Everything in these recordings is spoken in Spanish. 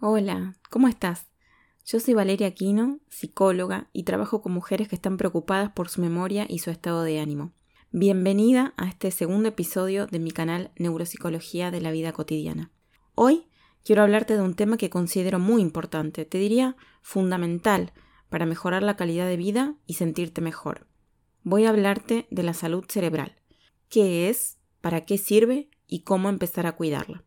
Hola, ¿cómo estás? Yo soy Valeria Aquino, psicóloga, y trabajo con mujeres que están preocupadas por su memoria y su estado de ánimo. Bienvenida a este segundo episodio de mi canal Neuropsicología de la Vida Cotidiana. Hoy quiero hablarte de un tema que considero muy importante, te diría fundamental, para mejorar la calidad de vida y sentirte mejor. Voy a hablarte de la salud cerebral. ¿Qué es? ¿Para qué sirve? ¿Y cómo empezar a cuidarla?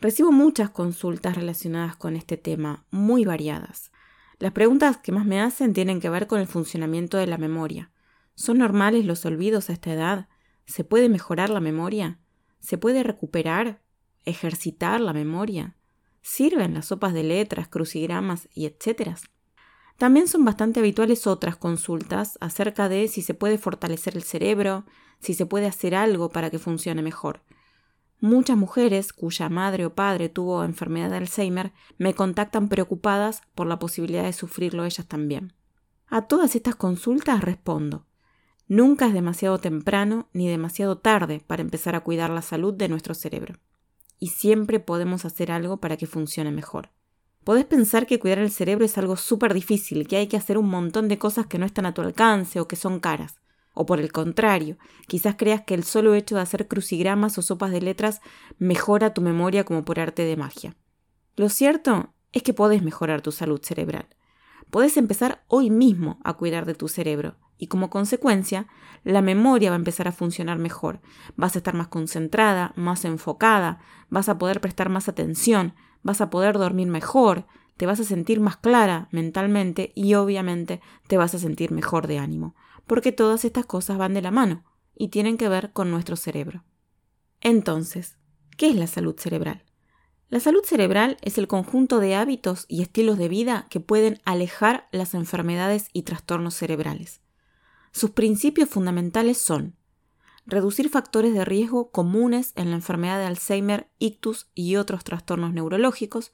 Recibo muchas consultas relacionadas con este tema, muy variadas. Las preguntas que más me hacen tienen que ver con el funcionamiento de la memoria. ¿Son normales los olvidos a esta edad? ¿Se puede mejorar la memoria? ¿Se puede recuperar? ¿Ejercitar la memoria? ¿Sirven las sopas de letras, crucigramas y etcétera? También son bastante habituales otras consultas acerca de si se puede fortalecer el cerebro, si se puede hacer algo para que funcione mejor. Muchas mujeres cuya madre o padre tuvo enfermedad de Alzheimer me contactan preocupadas por la posibilidad de sufrirlo ellas también. A todas estas consultas respondo. Nunca es demasiado temprano ni demasiado tarde para empezar a cuidar la salud de nuestro cerebro. Y siempre podemos hacer algo para que funcione mejor. Podés pensar que cuidar el cerebro es algo súper difícil, que hay que hacer un montón de cosas que no están a tu alcance o que son caras. O por el contrario, quizás creas que el solo hecho de hacer crucigramas o sopas de letras mejora tu memoria como por arte de magia. Lo cierto es que podés mejorar tu salud cerebral. Podés empezar hoy mismo a cuidar de tu cerebro y como consecuencia, la memoria va a empezar a funcionar mejor. Vas a estar más concentrada, más enfocada, vas a poder prestar más atención, vas a poder dormir mejor, te vas a sentir más clara mentalmente y obviamente te vas a sentir mejor de ánimo porque todas estas cosas van de la mano y tienen que ver con nuestro cerebro. Entonces, ¿qué es la salud cerebral? La salud cerebral es el conjunto de hábitos y estilos de vida que pueden alejar las enfermedades y trastornos cerebrales. Sus principios fundamentales son reducir factores de riesgo comunes en la enfermedad de Alzheimer, ictus y otros trastornos neurológicos,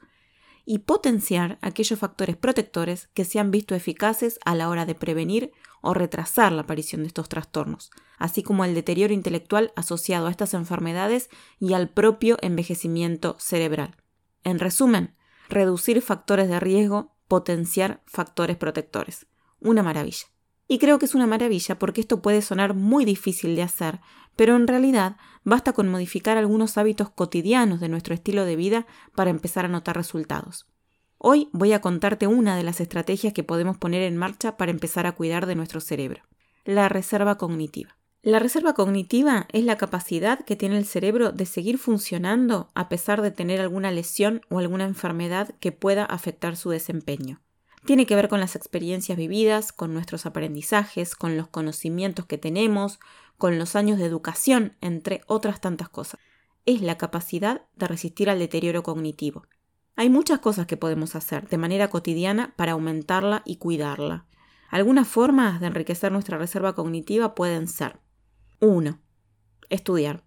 y potenciar aquellos factores protectores que se han visto eficaces a la hora de prevenir o retrasar la aparición de estos trastornos, así como el deterioro intelectual asociado a estas enfermedades y al propio envejecimiento cerebral. En resumen, reducir factores de riesgo, potenciar factores protectores. Una maravilla. Y creo que es una maravilla porque esto puede sonar muy difícil de hacer, pero en realidad basta con modificar algunos hábitos cotidianos de nuestro estilo de vida para empezar a notar resultados. Hoy voy a contarte una de las estrategias que podemos poner en marcha para empezar a cuidar de nuestro cerebro, la reserva cognitiva. La reserva cognitiva es la capacidad que tiene el cerebro de seguir funcionando a pesar de tener alguna lesión o alguna enfermedad que pueda afectar su desempeño. Tiene que ver con las experiencias vividas, con nuestros aprendizajes, con los conocimientos que tenemos, con los años de educación, entre otras tantas cosas. Es la capacidad de resistir al deterioro cognitivo. Hay muchas cosas que podemos hacer de manera cotidiana para aumentarla y cuidarla. Algunas formas de enriquecer nuestra reserva cognitiva pueden ser 1. Estudiar.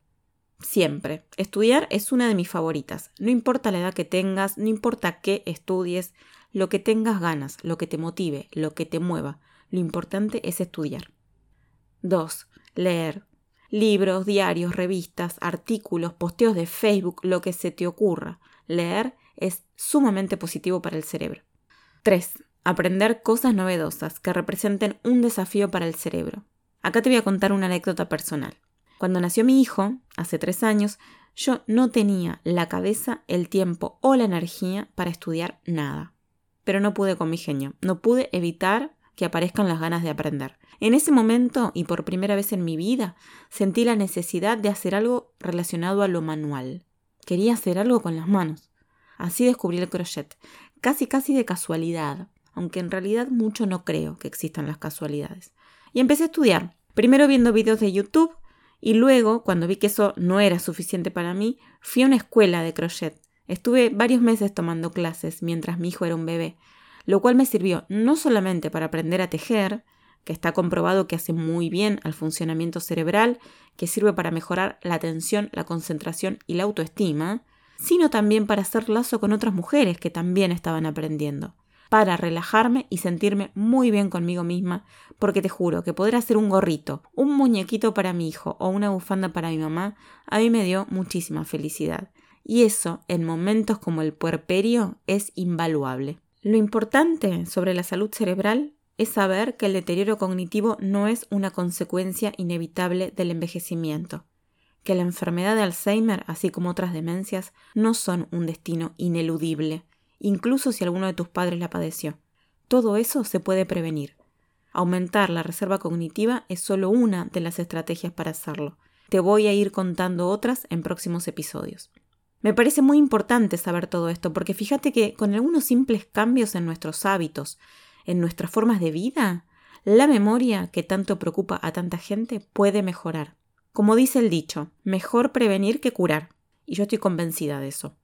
Siempre. Estudiar es una de mis favoritas. No importa la edad que tengas, no importa qué estudies, lo que tengas ganas, lo que te motive, lo que te mueva. Lo importante es estudiar. 2. Leer. Libros, diarios, revistas, artículos, posteos de Facebook, lo que se te ocurra. Leer es sumamente positivo para el cerebro. 3. Aprender cosas novedosas que representen un desafío para el cerebro. Acá te voy a contar una anécdota personal. Cuando nació mi hijo, hace tres años, yo no tenía la cabeza, el tiempo o la energía para estudiar nada pero no pude con mi genio, no pude evitar que aparezcan las ganas de aprender. En ese momento, y por primera vez en mi vida, sentí la necesidad de hacer algo relacionado a lo manual. Quería hacer algo con las manos. Así descubrí el crochet, casi casi de casualidad, aunque en realidad mucho no creo que existan las casualidades. Y empecé a estudiar, primero viendo vídeos de YouTube y luego, cuando vi que eso no era suficiente para mí, fui a una escuela de crochet Estuve varios meses tomando clases mientras mi hijo era un bebé, lo cual me sirvió no solamente para aprender a tejer, que está comprobado que hace muy bien al funcionamiento cerebral, que sirve para mejorar la atención, la concentración y la autoestima, sino también para hacer lazo con otras mujeres que también estaban aprendiendo, para relajarme y sentirme muy bien conmigo misma, porque te juro que poder hacer un gorrito, un muñequito para mi hijo o una bufanda para mi mamá, a mí me dio muchísima felicidad y eso en momentos como el puerperio es invaluable. Lo importante sobre la salud cerebral es saber que el deterioro cognitivo no es una consecuencia inevitable del envejecimiento, que la enfermedad de Alzheimer, así como otras demencias, no son un destino ineludible, incluso si alguno de tus padres la padeció. Todo eso se puede prevenir. Aumentar la reserva cognitiva es solo una de las estrategias para hacerlo. Te voy a ir contando otras en próximos episodios. Me parece muy importante saber todo esto, porque fíjate que con algunos simples cambios en nuestros hábitos, en nuestras formas de vida, la memoria que tanto preocupa a tanta gente puede mejorar. Como dice el dicho, mejor prevenir que curar. Y yo estoy convencida de eso.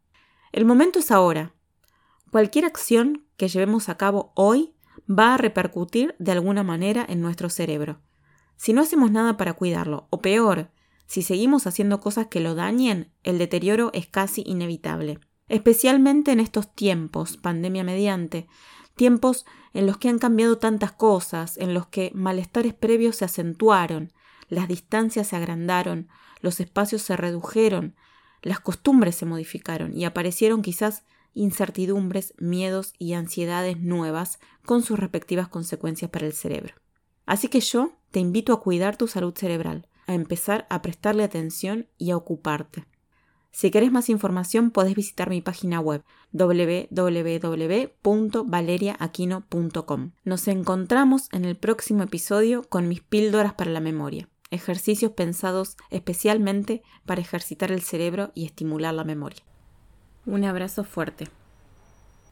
El momento es ahora. Cualquier acción que llevemos a cabo hoy va a repercutir de alguna manera en nuestro cerebro. Si no hacemos nada para cuidarlo, o peor, si seguimos haciendo cosas que lo dañen, el deterioro es casi inevitable. Especialmente en estos tiempos, pandemia mediante, tiempos en los que han cambiado tantas cosas, en los que malestares previos se acentuaron, las distancias se agrandaron, los espacios se redujeron, las costumbres se modificaron y aparecieron quizás incertidumbres, miedos y ansiedades nuevas con sus respectivas consecuencias para el cerebro. Así que yo te invito a cuidar tu salud cerebral, a empezar a prestarle atención y a ocuparte. Si querés más información podés visitar mi página web www.valeriaaquino.com. Nos encontramos en el próximo episodio con mis píldoras para la memoria, ejercicios pensados especialmente para ejercitar el cerebro y estimular la memoria. Un abrazo fuerte.